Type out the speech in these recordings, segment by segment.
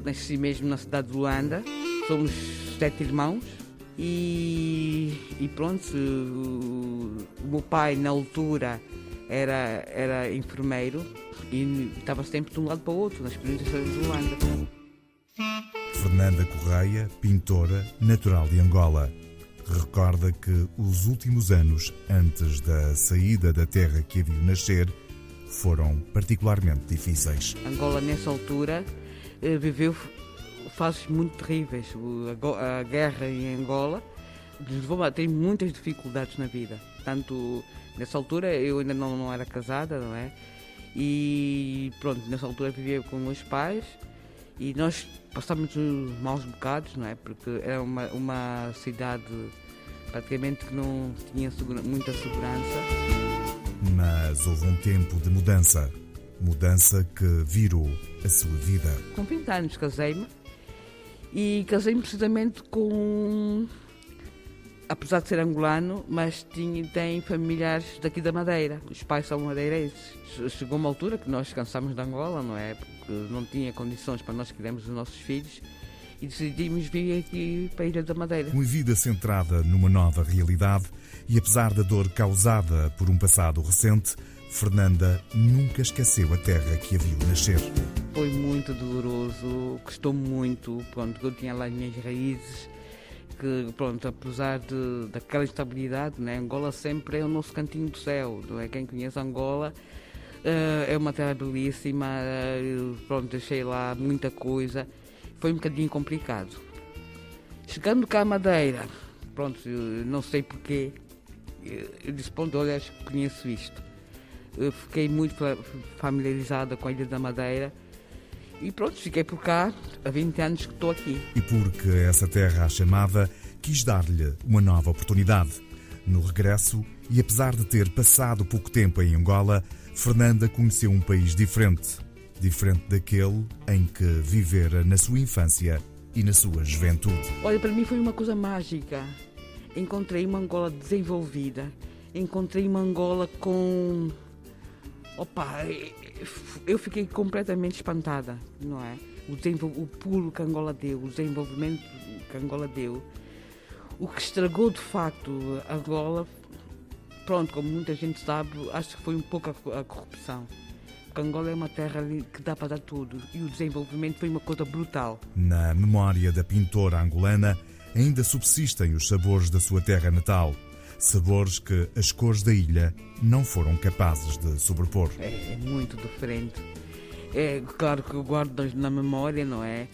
nasci mesmo na cidade de Luanda. Somos sete irmãos. E, e pronto, o, o meu pai na altura era, era enfermeiro e estava sempre de um lado para o outro, nas províncias de Luanda. Fernanda Correia, pintora, natural de Angola. Recorda que os últimos anos antes da saída da terra que a viu nascer foram particularmente difíceis. Angola, nessa altura, viveu fases muito terríveis. A guerra em Angola levou a ter muitas dificuldades na vida. Tanto nessa altura eu ainda não, não era casada, não é? E pronto, nessa altura vivia com meus pais e nós passámos maus bocados, não é? Porque era uma, uma cidade praticamente que não tinha segura, muita segurança. Mas houve um tempo de mudança. Mudança que virou a sua vida. Com 20 anos casei-me e casei-me precisamente com. Apesar de ser angolano, mas tinha, tem familiares daqui da Madeira. Os pais são madeirenses. Chegou uma altura que nós cansámos de Angola, não é? Porque não tinha condições para nós criarmos os nossos filhos e decidimos vir aqui para a Ilha da Madeira. Uma vida centrada numa nova realidade e apesar da dor causada por um passado recente, Fernanda nunca esqueceu a terra que a viu nascer. Foi muito doloroso, custou muito, pronto, eu tinha lá as minhas raízes, que pronto, apesar de, daquela instabilidade, né, Angola sempre é o nosso cantinho do céu, não é? Quem conhece Angola uh, é uma terra belíssima, uh, pronto, deixei lá muita coisa, foi um bocadinho complicado. Chegando cá à Madeira, pronto, não sei porquê, eu disse, pronto, olha, acho que conheço isto eu fiquei muito familiarizada com a Ilha da Madeira e pronto, fiquei por cá há 20 anos que estou aqui. E porque essa terra a chamava, quis dar-lhe uma nova oportunidade. No regresso, e apesar de ter passado pouco tempo em Angola, Fernanda conheceu um país diferente. Diferente daquele em que vivera na sua infância e na sua juventude. Olha, para mim foi uma coisa mágica. Encontrei uma Angola desenvolvida, encontrei uma Angola com Opa, eu fiquei completamente espantada, não é? O, o pulo que Angola deu, o desenvolvimento que Angola deu. O que estragou de facto Angola, pronto, como muita gente sabe, acho que foi um pouco a, a corrupção. Angola é uma terra que dá para dar tudo e o desenvolvimento foi uma coisa brutal. Na memória da pintora angolana ainda subsistem os sabores da sua terra natal sabores que as cores da ilha não foram capazes de sobrepor. É, é muito diferente. É claro que eu guardo na memória, não é?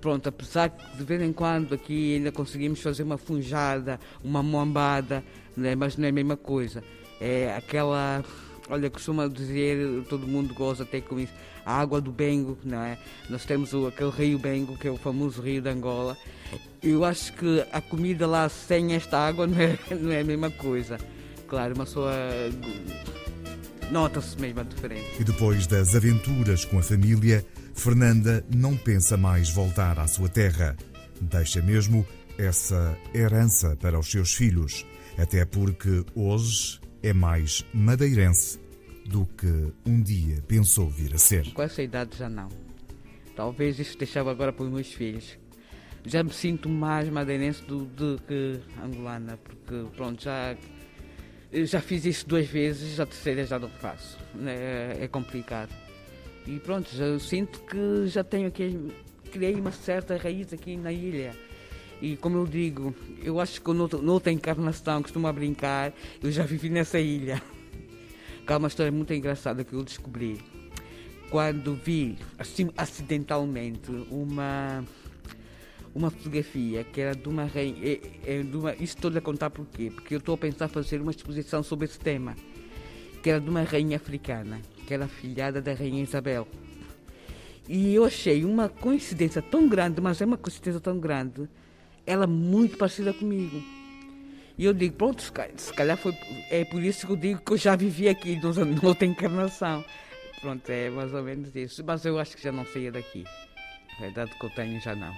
Pronto, apesar que de vez em quando aqui ainda conseguimos fazer uma funjada, uma moambada, né? mas não é a mesma coisa. É aquela Olha, costuma dizer, todo mundo goza até com isso, a água do Bengo, não é? Nós temos o, aquele rio Bengo, que é o famoso rio de Angola. Eu acho que a comida lá sem esta água não é, não é a mesma coisa. Claro, uma sua. Nota-se mesmo a diferença. E depois das aventuras com a família, Fernanda não pensa mais voltar à sua terra. Deixa mesmo essa herança para os seus filhos. Até porque hoje é mais madeirense do que um dia pensou vir a ser. Com essa idade já não. Talvez isso deixava agora para os meus filhos. Já me sinto mais madeirense do, do que angolana, porque pronto, já, já fiz isso duas vezes, a terceira já não faço. É, é complicado. E pronto, já sinto que já tenho aqui, criei uma certa raiz aqui na ilha e como eu digo, eu acho que noutra encarnação, costumo brincar, eu já vivi nessa ilha. É uma história muito engraçada que eu descobri. Quando vi, assim, acidentalmente, uma uma fotografia que era de uma rainha. É, é de uma, isto estou a contar porquê? Porque eu estou a pensar fazer uma exposição sobre esse tema. Que era de uma rainha africana, que era filhada da rainha Isabel. E eu achei uma coincidência tão grande, mas é uma coincidência tão grande, ela muito parecida comigo. E eu digo, pronto, se calhar foi, é por isso que eu digo que eu já vivi aqui, noutra encarnação. Pronto, é mais ou menos isso. Mas eu acho que já não saía daqui. A idade que eu tenho já não.